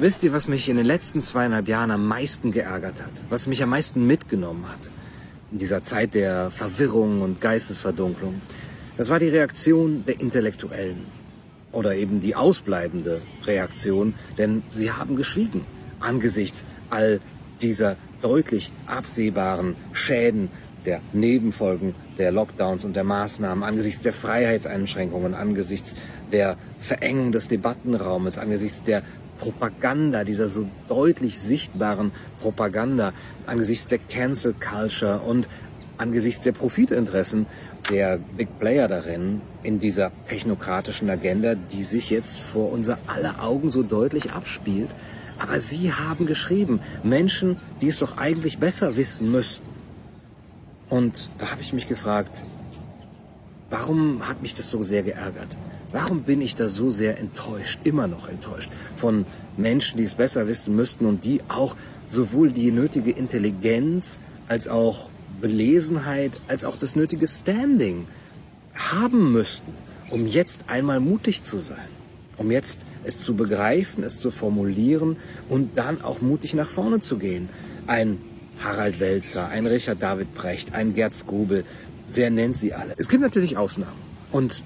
Wisst ihr, was mich in den letzten zweieinhalb Jahren am meisten geärgert hat? Was mich am meisten mitgenommen hat? In dieser Zeit der Verwirrung und Geistesverdunklung? Das war die Reaktion der Intellektuellen. Oder eben die ausbleibende Reaktion, denn sie haben geschwiegen angesichts all dieser deutlich absehbaren Schäden der Nebenfolgen der Lockdowns und der Maßnahmen, angesichts der Freiheitseinschränkungen, angesichts der Verengung des Debattenraumes, angesichts der Propaganda, dieser so deutlich sichtbaren Propaganda, angesichts der Cancel Culture und angesichts der Profitinteressen der Big Player darin, in dieser technokratischen Agenda, die sich jetzt vor unser aller Augen so deutlich abspielt. Aber Sie haben geschrieben, Menschen, die es doch eigentlich besser wissen müssten. Und da habe ich mich gefragt, warum hat mich das so sehr geärgert? Warum bin ich da so sehr enttäuscht, immer noch enttäuscht von Menschen, die es besser wissen müssten und die auch sowohl die nötige Intelligenz als auch Belesenheit, als auch das nötige Standing haben müssten, um jetzt einmal mutig zu sein, um jetzt es zu begreifen, es zu formulieren und dann auch mutig nach vorne zu gehen. Ein Harald Welzer, ein Richard David Brecht, ein Gerd Skobel, wer nennt sie alle? Es gibt natürlich Ausnahmen und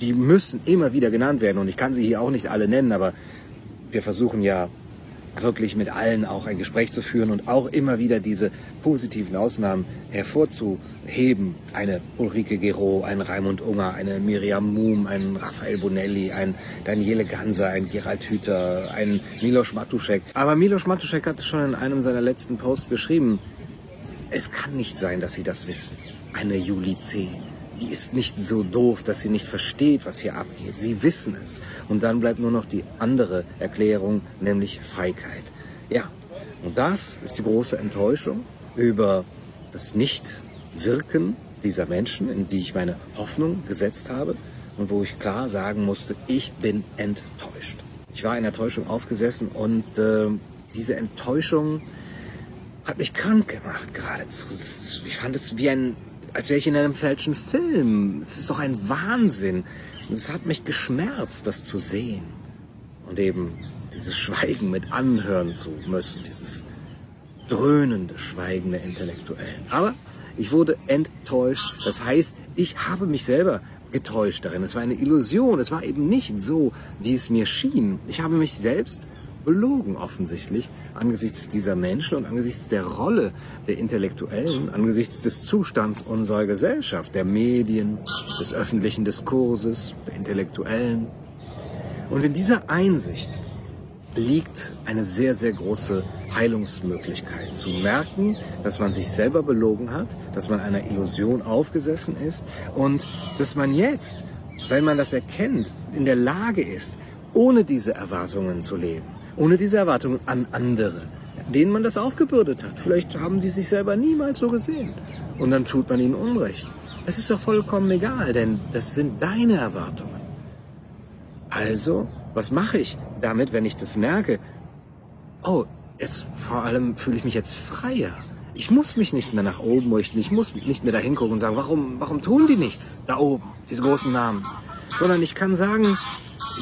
die müssen immer wieder genannt werden und ich kann sie hier auch nicht alle nennen, aber wir versuchen ja wirklich mit allen auch ein Gespräch zu führen und auch immer wieder diese positiven Ausnahmen hervorzuheben. Eine Ulrike Gero, ein Raimund Unger, eine Miriam Muhm, ein Raphael Bonelli, ein Daniele Ganser, ein Gerald Hüther, ein Milos Matuszek. Aber Milos Matuszek hat schon in einem seiner letzten Posts geschrieben, es kann nicht sein, dass Sie das wissen. Eine Juli C die ist nicht so doof, dass sie nicht versteht, was hier abgeht. Sie wissen es. Und dann bleibt nur noch die andere Erklärung, nämlich Feigheit. Ja, und das ist die große Enttäuschung über das Nichtwirken dieser Menschen, in die ich meine Hoffnung gesetzt habe und wo ich klar sagen musste, ich bin enttäuscht. Ich war in Enttäuschung aufgesessen und äh, diese Enttäuschung hat mich krank gemacht geradezu. Ich fand es wie ein als wäre ich in einem falschen Film. Es ist doch ein Wahnsinn. Es hat mich geschmerzt, das zu sehen. Und eben dieses Schweigen mit anhören zu müssen, dieses dröhnende Schweigen der Intellektuellen. Aber ich wurde enttäuscht. Das heißt, ich habe mich selber getäuscht darin. Es war eine Illusion. Es war eben nicht so, wie es mir schien. Ich habe mich selbst belogen offensichtlich angesichts dieser Menschen und angesichts der Rolle der Intellektuellen, angesichts des Zustands unserer Gesellschaft, der Medien, des öffentlichen Diskurses, der Intellektuellen. Und in dieser Einsicht liegt eine sehr, sehr große Heilungsmöglichkeit. Zu merken, dass man sich selber belogen hat, dass man einer Illusion aufgesessen ist und dass man jetzt, wenn man das erkennt, in der Lage ist, ohne diese Erwartungen zu leben ohne diese Erwartungen an andere, denen man das aufgebürdet hat. Vielleicht haben die sich selber niemals so gesehen. Und dann tut man ihnen Unrecht. Es ist doch vollkommen egal, denn das sind deine Erwartungen. Also, was mache ich damit, wenn ich das merke? Oh, jetzt vor allem fühle ich mich jetzt freier. Ich muss mich nicht mehr nach oben richten. Ich muss nicht mehr da hingucken und sagen, warum, warum tun die nichts da oben, diese großen Namen? Sondern ich kann sagen,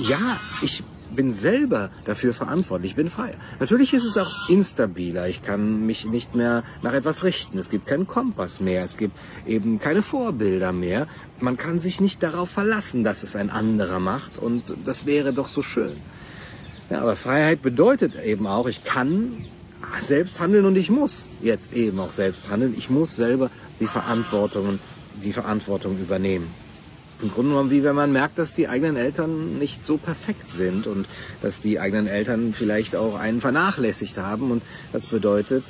ja, ich bin selber dafür verantwortlich, ich bin frei. Natürlich ist es auch instabiler. Ich kann mich nicht mehr nach etwas richten. Es gibt keinen Kompass mehr. Es gibt eben keine Vorbilder mehr. Man kann sich nicht darauf verlassen, dass es ein anderer macht. Und das wäre doch so schön. Ja, aber Freiheit bedeutet eben auch, ich kann selbst handeln und ich muss jetzt eben auch selbst handeln. Ich muss selber die Verantwortung, die Verantwortung übernehmen im Grunde genommen wie wenn man merkt, dass die eigenen Eltern nicht so perfekt sind und dass die eigenen Eltern vielleicht auch einen vernachlässigt haben. Und das bedeutet,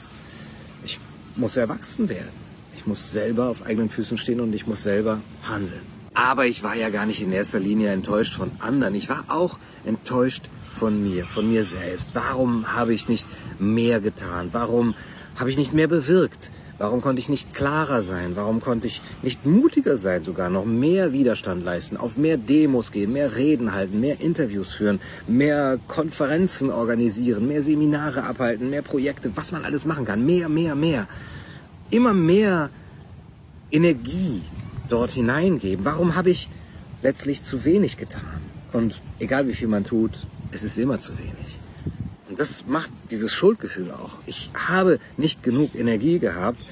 ich muss erwachsen werden. Ich muss selber auf eigenen Füßen stehen und ich muss selber handeln. Aber ich war ja gar nicht in erster Linie enttäuscht von anderen. Ich war auch enttäuscht von mir, von mir selbst. Warum habe ich nicht mehr getan? Warum habe ich nicht mehr bewirkt? Warum konnte ich nicht klarer sein? Warum konnte ich nicht mutiger sein, sogar noch mehr Widerstand leisten, auf mehr Demos gehen, mehr Reden halten, mehr Interviews führen, mehr Konferenzen organisieren, mehr Seminare abhalten, mehr Projekte, was man alles machen kann, mehr, mehr, mehr. Immer mehr Energie dort hineingeben. Warum habe ich letztlich zu wenig getan? Und egal wie viel man tut, es ist immer zu wenig. Und das macht dieses Schuldgefühl auch. Ich habe nicht genug Energie gehabt,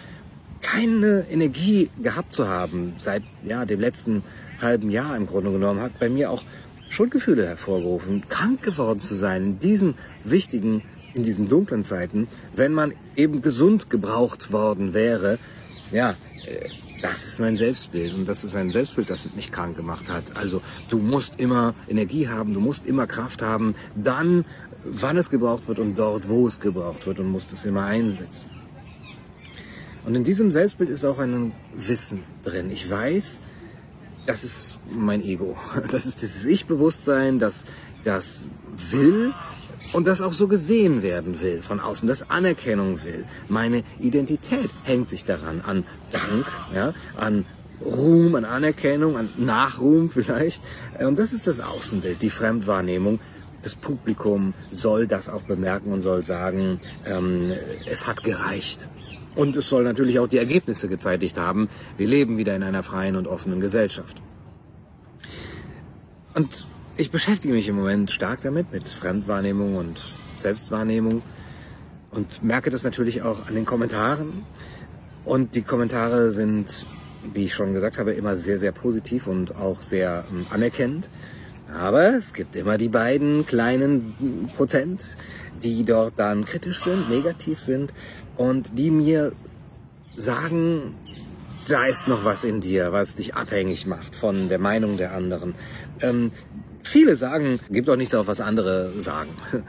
keine Energie gehabt zu haben seit ja, dem letzten halben Jahr im Grunde genommen, hat bei mir auch Schuldgefühle hervorgerufen, krank geworden zu sein in diesen wichtigen, in diesen dunklen Zeiten, wenn man eben gesund gebraucht worden wäre. Ja, äh, das ist mein Selbstbild und das ist ein Selbstbild, das mich krank gemacht hat. Also du musst immer Energie haben, du musst immer Kraft haben, dann, wann es gebraucht wird und dort, wo es gebraucht wird und musst es immer einsetzen. Und in diesem Selbstbild ist auch ein Wissen drin. Ich weiß, das ist mein Ego. Das ist dieses Ich-Bewusstsein, das, das will und das auch so gesehen werden will von außen, das Anerkennung will. Meine Identität hängt sich daran, an Dank, ja, an Ruhm, an Anerkennung, an Nachruhm vielleicht. Und das ist das Außenbild, die Fremdwahrnehmung. Das Publikum soll das auch bemerken und soll sagen, ähm, es hat gereicht. Und es soll natürlich auch die Ergebnisse gezeitigt haben. Wir leben wieder in einer freien und offenen Gesellschaft. Und ich beschäftige mich im Moment stark damit, mit Fremdwahrnehmung und Selbstwahrnehmung und merke das natürlich auch an den Kommentaren. Und die Kommentare sind, wie ich schon gesagt habe, immer sehr, sehr positiv und auch sehr ähm, anerkennend. Aber es gibt immer die beiden kleinen Prozent, die dort dann kritisch sind, negativ sind und die mir sagen, da ist noch was in dir, was dich abhängig macht von der Meinung der anderen. Ähm, viele sagen, gibt doch nichts auf, was andere sagen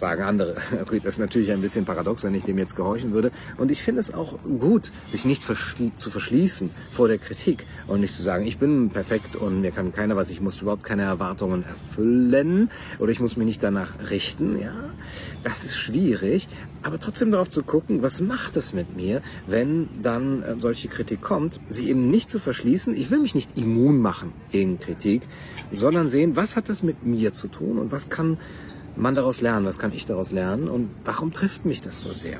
sagen andere. Okay, das ist natürlich ein bisschen paradox, wenn ich dem jetzt gehorchen würde. Und ich finde es auch gut, sich nicht verschli zu verschließen vor der Kritik und nicht zu sagen, ich bin perfekt und mir kann keiner was, ich muss überhaupt keine Erwartungen erfüllen oder ich muss mich nicht danach richten. Ja, das ist schwierig. Aber trotzdem darauf zu gucken, was macht es mit mir, wenn dann äh, solche Kritik kommt, sie eben nicht zu verschließen. Ich will mich nicht immun machen gegen Kritik, sondern sehen, was hat das mit mir zu tun und was kann man daraus lernen? Was kann ich daraus lernen? Und warum trifft mich das so sehr?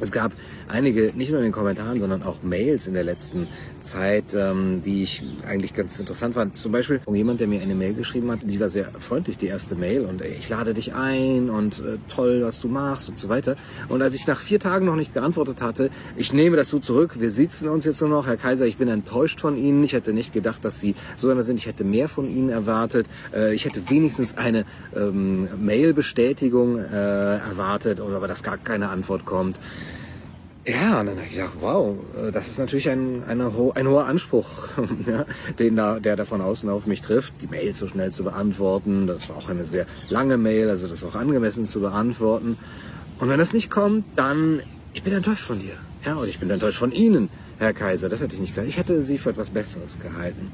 Es gab einige, nicht nur in den Kommentaren, sondern auch Mails in der letzten Zeit, ähm, die ich eigentlich ganz interessant fand. Zum Beispiel von jemand, der mir eine Mail geschrieben hat, die war sehr freundlich, die erste Mail, und ey, ich lade dich ein und äh, toll, was du machst und so weiter. Und als ich nach vier Tagen noch nicht geantwortet hatte, ich nehme das so zurück, wir sitzen uns jetzt nur noch, Herr Kaiser, ich bin enttäuscht von Ihnen. Ich hätte nicht gedacht, dass Sie so einer sind. Ich hätte mehr von Ihnen erwartet. Äh, ich hätte wenigstens eine ähm, Mail-Bestätigung äh, erwartet, aber dass gar keine Antwort kommt. Ja, und dann habe ich gedacht, wow, äh, das ist natürlich ein, ho ein hoher Anspruch, ja, den da, der da von außen auf mich trifft, die Mail so schnell zu beantworten. Das war auch eine sehr lange Mail, also das auch angemessen zu beantworten. Und wenn das nicht kommt, dann, ich bin enttäuscht von dir. Ja, und ich bin enttäuscht von Ihnen, Herr Kaiser. Das hätte ich nicht gedacht. Ich hätte Sie für etwas Besseres gehalten.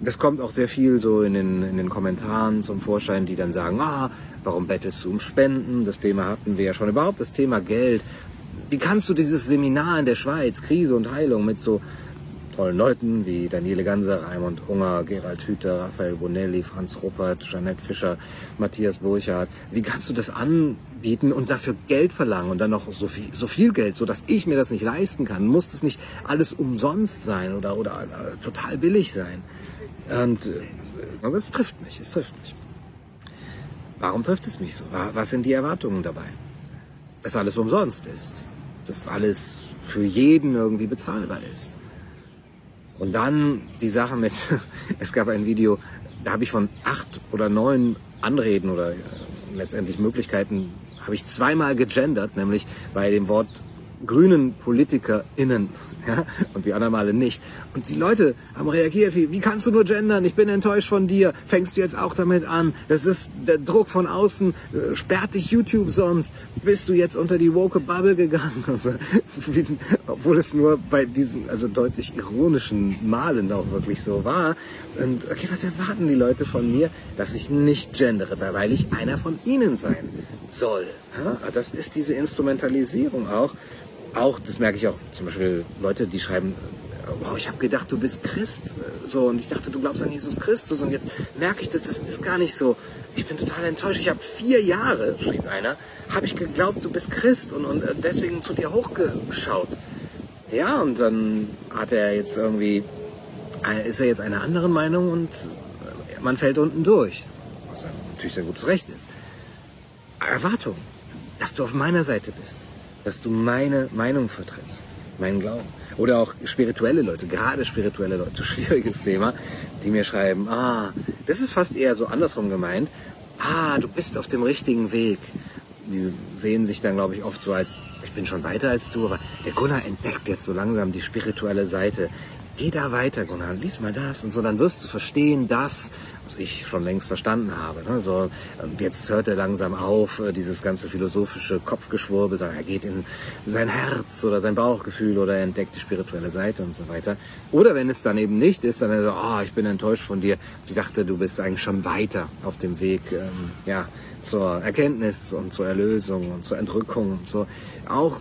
Das kommt auch sehr viel so in den, in den Kommentaren zum Vorschein, die dann sagen, ah, warum bettelst du um Spenden? Das Thema hatten wir ja schon. Überhaupt das Thema Geld wie kannst du dieses Seminar in der Schweiz, Krise und Heilung, mit so tollen Leuten wie Daniele Ganser, Raimund Unger, Gerald Hüther, Raphael Bonelli, Franz Ruppert, Jeanette Fischer, Matthias Burchardt, wie kannst du das anbieten und dafür Geld verlangen und dann noch so viel, so viel Geld, so dass ich mir das nicht leisten kann? Muss das nicht alles umsonst sein oder, oder äh, total billig sein? Und äh, es trifft mich, es trifft mich. Warum trifft es mich so? Was sind die Erwartungen dabei? Dass alles umsonst ist dass alles für jeden irgendwie bezahlbar ist. Und dann die Sache mit, es gab ein Video, da habe ich von acht oder neun Anreden oder äh, letztendlich Möglichkeiten, habe ich zweimal gegendert, nämlich bei dem Wort grünen PolitikerInnen ja, und die anderen Male nicht. Und die Leute haben reagiert wie, wie kannst du nur gendern? Ich bin enttäuscht von dir. Fängst du jetzt auch damit an? Das ist der Druck von außen. Äh, sperrt dich YouTube sonst? Bist du jetzt unter die woke Bubble gegangen? Also, wie, obwohl es nur bei diesen, also deutlich ironischen Malen auch wirklich so war. Und okay, was erwarten die Leute von mir? Dass ich nicht gendere, weil ich einer von ihnen sein soll. Ja? Das ist diese Instrumentalisierung auch auch, das merke ich auch, zum Beispiel Leute, die schreiben, wow, ich habe gedacht, du bist Christ. So, und ich dachte, du glaubst an Jesus Christus. Und jetzt merke ich, dass das ist gar nicht so. Ich bin total enttäuscht. Ich habe vier Jahre, schrieb einer, habe ich geglaubt, du bist Christ und, und äh, deswegen zu dir hochgeschaut. Ja, und dann hat er jetzt irgendwie, äh, ist er jetzt einer anderen Meinung und äh, man fällt unten durch. Was natürlich sein gutes Recht ist. Erwartung, dass du auf meiner Seite bist, dass du meine Meinung vertrittst, meinen Glauben. Oder auch spirituelle Leute, gerade spirituelle Leute, schwieriges Thema, die mir schreiben, ah, das ist fast eher so andersrum gemeint, ah, du bist auf dem richtigen Weg. Die sehen sich dann, glaube ich, oft so als, ich bin schon weiter als du, aber der Gunnar entdeckt jetzt so langsam die spirituelle Seite. Geh da weiter, Gunnar, lies mal das und so, dann wirst du verstehen, dass was ich schon längst verstanden habe. Ne? So, jetzt hört er langsam auf, äh, dieses ganze philosophische Kopfgeschwurbel, sondern er geht in sein Herz oder sein Bauchgefühl oder er entdeckt die spirituelle Seite und so weiter. Oder wenn es dann eben nicht ist, dann so, oh, ich bin enttäuscht von dir. Ich dachte, du bist eigentlich schon weiter auf dem Weg, ähm, ja, zur Erkenntnis und zur Erlösung und zur Entrückung und so. Auch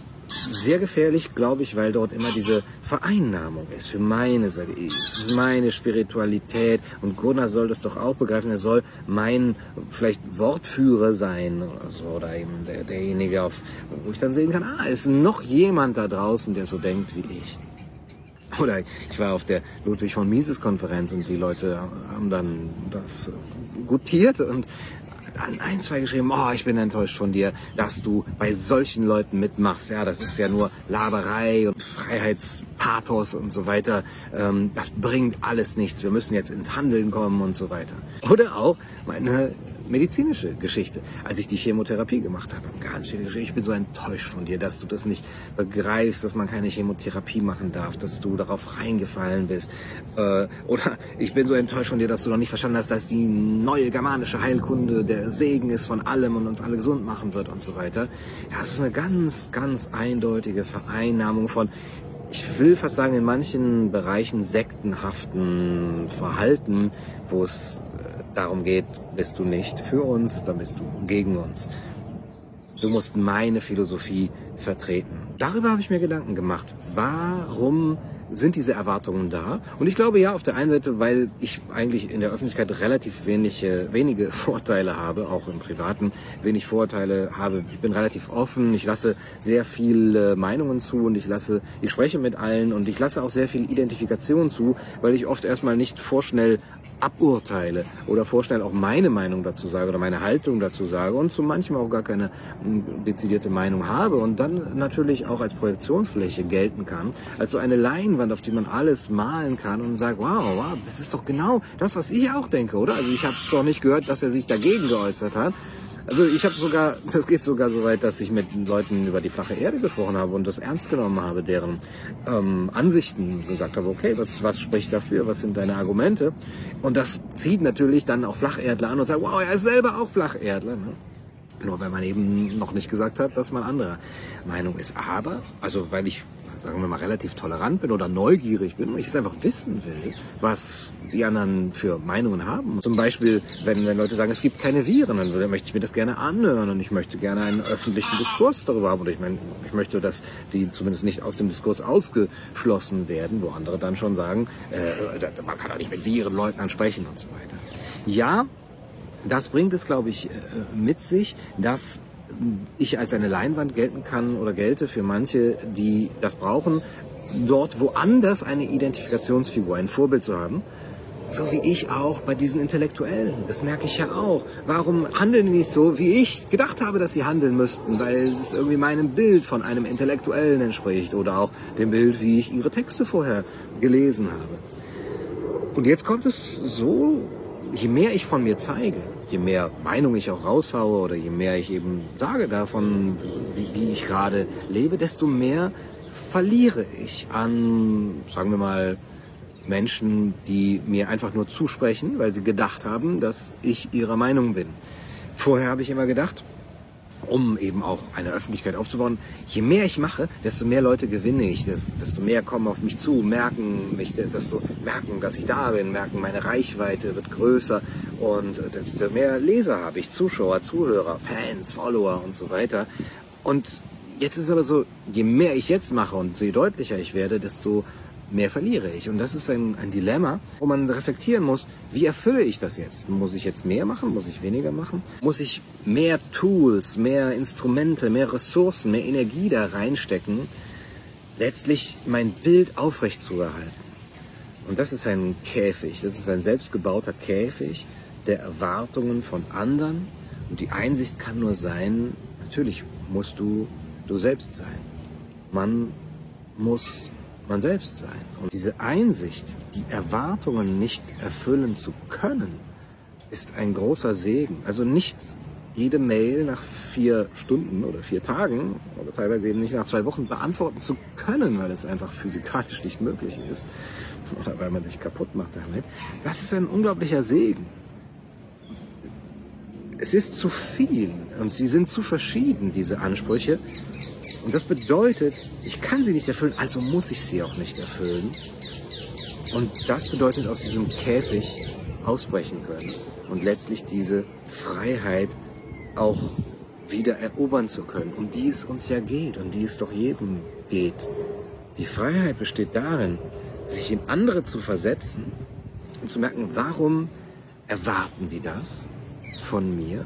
sehr gefährlich, glaube ich, weil dort immer diese Vereinnahmung ist für meine. Es ist meine Spiritualität und Gunnar soll das doch auch begreifen. Er soll mein vielleicht Wortführer sein oder so oder eben der, derjenige, auf, wo ich dann sehen kann, ah, ist noch jemand da draußen, der so denkt wie ich. Oder ich war auf der Ludwig von Mises Konferenz und die Leute haben dann das gutiert und an ein, zwei geschrieben, oh, ich bin enttäuscht von dir, dass du bei solchen Leuten mitmachst. Ja, das ist ja nur Laberei und Freiheitspathos und so weiter. Ähm, das bringt alles nichts. Wir müssen jetzt ins Handeln kommen und so weiter. Oder auch meine medizinische Geschichte, als ich die Chemotherapie gemacht habe. Ganz viele Geschichten. Ich bin so enttäuscht von dir, dass du das nicht begreifst, dass man keine Chemotherapie machen darf, dass du darauf reingefallen bist. Äh, oder ich bin so enttäuscht von dir, dass du noch nicht verstanden hast, dass die neue germanische Heilkunde der Segen ist von allem und uns alle gesund machen wird und so weiter. Ja, es ist eine ganz, ganz eindeutige Vereinnahmung von ich will fast sagen, in manchen Bereichen sektenhaften Verhalten, wo es darum geht, bist du nicht für uns, dann bist du gegen uns. Du musst meine Philosophie vertreten. Darüber habe ich mir Gedanken gemacht. Warum sind diese Erwartungen da? Und ich glaube ja, auf der einen Seite, weil ich eigentlich in der Öffentlichkeit relativ wenige, wenige Vorteile habe, auch im Privaten wenig Vorteile habe. Ich bin relativ offen, ich lasse sehr viele Meinungen zu und ich lasse, ich spreche mit allen und ich lasse auch sehr viel Identifikation zu, weil ich oft erstmal nicht vorschnell aburteile oder vorstellen, auch meine Meinung dazu sage oder meine Haltung dazu sage und zu manchem auch gar keine hm, dezidierte Meinung habe und dann natürlich auch als Projektionsfläche gelten kann, als so eine Leinwand, auf die man alles malen kann und sagt, wow, wow, das ist doch genau das, was ich auch denke, oder? Also ich habe zwar nicht gehört, dass er sich dagegen geäußert hat, also ich habe sogar, das geht sogar so weit, dass ich mit Leuten über die flache Erde gesprochen habe und das ernst genommen habe, deren ähm, Ansichten gesagt habe, okay, was, was spricht dafür, was sind deine Argumente? Und das zieht natürlich dann auch Flacherdler an und sagt, wow, er ist selber auch Flacherdler. Ne? Nur weil man eben noch nicht gesagt hat, dass man anderer Meinung ist. Aber, also weil ich sagen wir mal, relativ tolerant bin oder neugierig bin und ich es einfach wissen will, was die anderen für Meinungen haben. Zum Beispiel, wenn, wenn Leute sagen, es gibt keine Viren, dann möchte ich mir das gerne anhören und ich möchte gerne einen öffentlichen Diskurs darüber haben. Oder ich meine, ich möchte, dass die zumindest nicht aus dem Diskurs ausgeschlossen werden, wo andere dann schon sagen, äh, man kann doch nicht mit Virenleugnern sprechen und so weiter. Ja, das bringt es, glaube ich, äh, mit sich, dass ich als eine Leinwand gelten kann oder gelte für manche, die das brauchen, dort woanders eine Identifikationsfigur, ein Vorbild zu haben. So wie ich auch bei diesen Intellektuellen. Das merke ich ja auch. Warum handeln die nicht so, wie ich gedacht habe, dass sie handeln müssten? Weil es irgendwie meinem Bild von einem Intellektuellen entspricht oder auch dem Bild, wie ich ihre Texte vorher gelesen habe. Und jetzt kommt es so, je mehr ich von mir zeige, je mehr Meinung ich auch raushaue oder je mehr ich eben sage davon, wie, wie ich gerade lebe, desto mehr verliere ich an, sagen wir mal, Menschen, die mir einfach nur zusprechen, weil sie gedacht haben, dass ich ihrer Meinung bin. Vorher habe ich immer gedacht, um eben auch eine Öffentlichkeit aufzubauen. Je mehr ich mache, desto mehr Leute gewinne ich, desto mehr kommen auf mich zu, merken mich, desto merken, dass ich da bin, merken, meine Reichweite wird größer und desto mehr Leser habe ich, Zuschauer, Zuhörer, Fans, Follower und so weiter. Und jetzt ist aber so, je mehr ich jetzt mache und je deutlicher ich werde, desto mehr verliere ich. Und das ist ein, ein Dilemma, wo man reflektieren muss, wie erfülle ich das jetzt? Muss ich jetzt mehr machen? Muss ich weniger machen? Muss ich mehr Tools, mehr Instrumente, mehr Ressourcen, mehr Energie da reinstecken, letztlich mein Bild aufrecht zu erhalten? Und das ist ein Käfig, das ist ein selbstgebauter Käfig der Erwartungen von anderen, Und die Einsicht kann nur sein, natürlich musst du du selbst sein. Man muss man selbst sein. Und diese Einsicht, die Erwartungen nicht erfüllen zu können, ist ein großer Segen. Also nicht jede Mail nach vier Stunden oder vier Tagen oder teilweise eben nicht nach zwei Wochen beantworten zu können, weil es einfach physikalisch nicht möglich ist oder weil man sich kaputt macht damit. Das ist ein unglaublicher Segen. Es ist zu viel und sie sind zu verschieden, diese Ansprüche. Und das bedeutet, ich kann sie nicht erfüllen, also muss ich sie auch nicht erfüllen. Und das bedeutet aus diesem Käfig ausbrechen können und letztlich diese Freiheit auch wieder erobern zu können, um die es uns ja geht und die es doch jedem geht. Die Freiheit besteht darin, sich in andere zu versetzen und zu merken, warum erwarten die das von mir?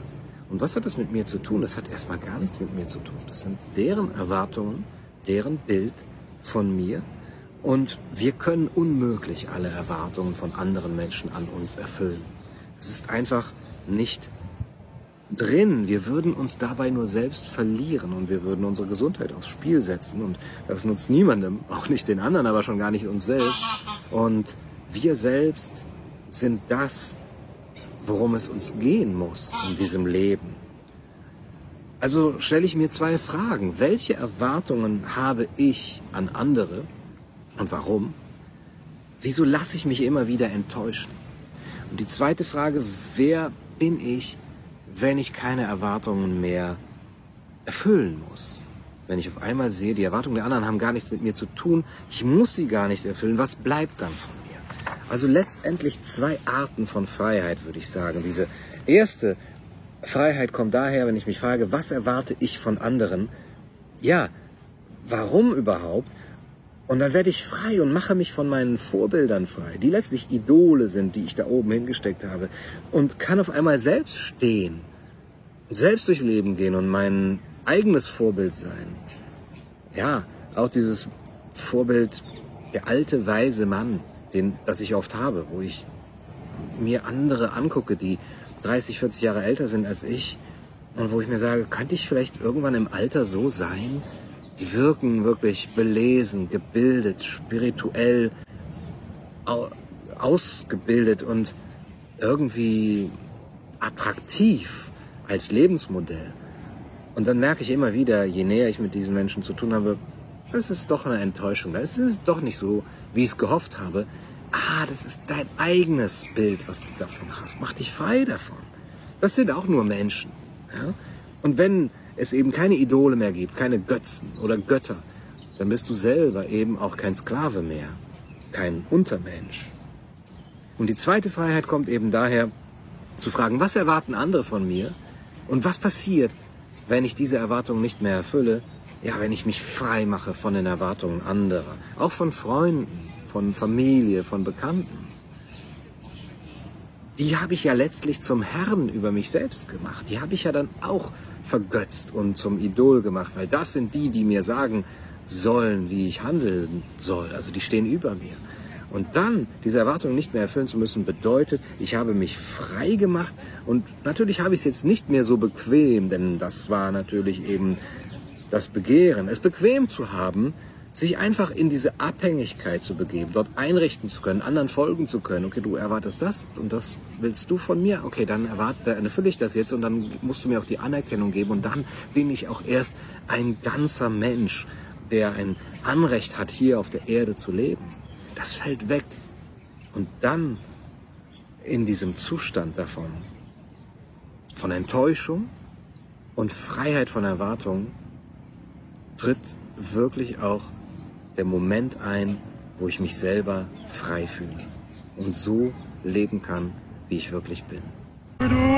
Und was hat das mit mir zu tun? Das hat erstmal gar nichts mit mir zu tun. Das sind deren Erwartungen, deren Bild von mir. Und wir können unmöglich alle Erwartungen von anderen Menschen an uns erfüllen. Es ist einfach nicht drin. Wir würden uns dabei nur selbst verlieren und wir würden unsere Gesundheit aufs Spiel setzen und das nutzt niemandem, auch nicht den anderen, aber schon gar nicht uns selbst. Und wir selbst sind das, worum es uns gehen muss in diesem Leben. Also stelle ich mir zwei Fragen. Welche Erwartungen habe ich an andere und warum? Wieso lasse ich mich immer wieder enttäuschen? Und die zweite Frage, wer bin ich, wenn ich keine Erwartungen mehr erfüllen muss. Wenn ich auf einmal sehe, die Erwartungen der anderen haben gar nichts mit mir zu tun, ich muss sie gar nicht erfüllen, was bleibt dann von mir? Also letztendlich zwei Arten von Freiheit, würde ich sagen. Diese erste Freiheit kommt daher, wenn ich mich frage, was erwarte ich von anderen? Ja, warum überhaupt? Und dann werde ich frei und mache mich von meinen Vorbildern frei, die letztlich Idole sind, die ich da oben hingesteckt habe. Und kann auf einmal selbst stehen, selbst durch Leben gehen und mein eigenes Vorbild sein. Ja, auch dieses Vorbild, der alte, weise Mann, den, das ich oft habe, wo ich mir andere angucke, die 30, 40 Jahre älter sind als ich und wo ich mir sage, könnte ich vielleicht irgendwann im Alter so sein, die wirken wirklich belesen, gebildet, spirituell ausgebildet und irgendwie attraktiv als Lebensmodell. Und dann merke ich immer wieder, je näher ich mit diesen Menschen zu tun habe, das ist doch eine Enttäuschung. Es ist doch nicht so, wie ich es gehofft habe. Ah, das ist dein eigenes Bild, was du davon hast. Mach dich frei davon. Das sind auch nur Menschen. Ja? Und wenn es eben keine Idole mehr gibt, keine Götzen oder Götter, dann bist du selber eben auch kein Sklave mehr, kein Untermensch. Und die zweite Freiheit kommt eben daher, zu fragen, was erwarten andere von mir und was passiert, wenn ich diese Erwartungen nicht mehr erfülle, ja, wenn ich mich frei mache von den Erwartungen anderer, auch von Freunden, von Familie, von Bekannten. Die habe ich ja letztlich zum Herrn über mich selbst gemacht. Die habe ich ja dann auch vergötzt und zum Idol gemacht, weil das sind die, die mir sagen sollen, wie ich handeln soll. Also die stehen über mir. Und dann diese Erwartung nicht mehr erfüllen zu müssen, bedeutet, ich habe mich frei gemacht und natürlich habe ich es jetzt nicht mehr so bequem, denn das war natürlich eben das Begehren. Es bequem zu haben, sich einfach in diese Abhängigkeit zu begeben, dort einrichten zu können, anderen folgen zu können. Okay, du erwartest das und das willst du von mir. Okay, dann erwarte, dann erfülle ich das jetzt und dann musst du mir auch die Anerkennung geben und dann bin ich auch erst ein ganzer Mensch, der ein Anrecht hat, hier auf der Erde zu leben. Das fällt weg. Und dann in diesem Zustand davon, von Enttäuschung und Freiheit von Erwartung, tritt wirklich auch der Moment ein, wo ich mich selber frei fühle und so leben kann, wie ich wirklich bin.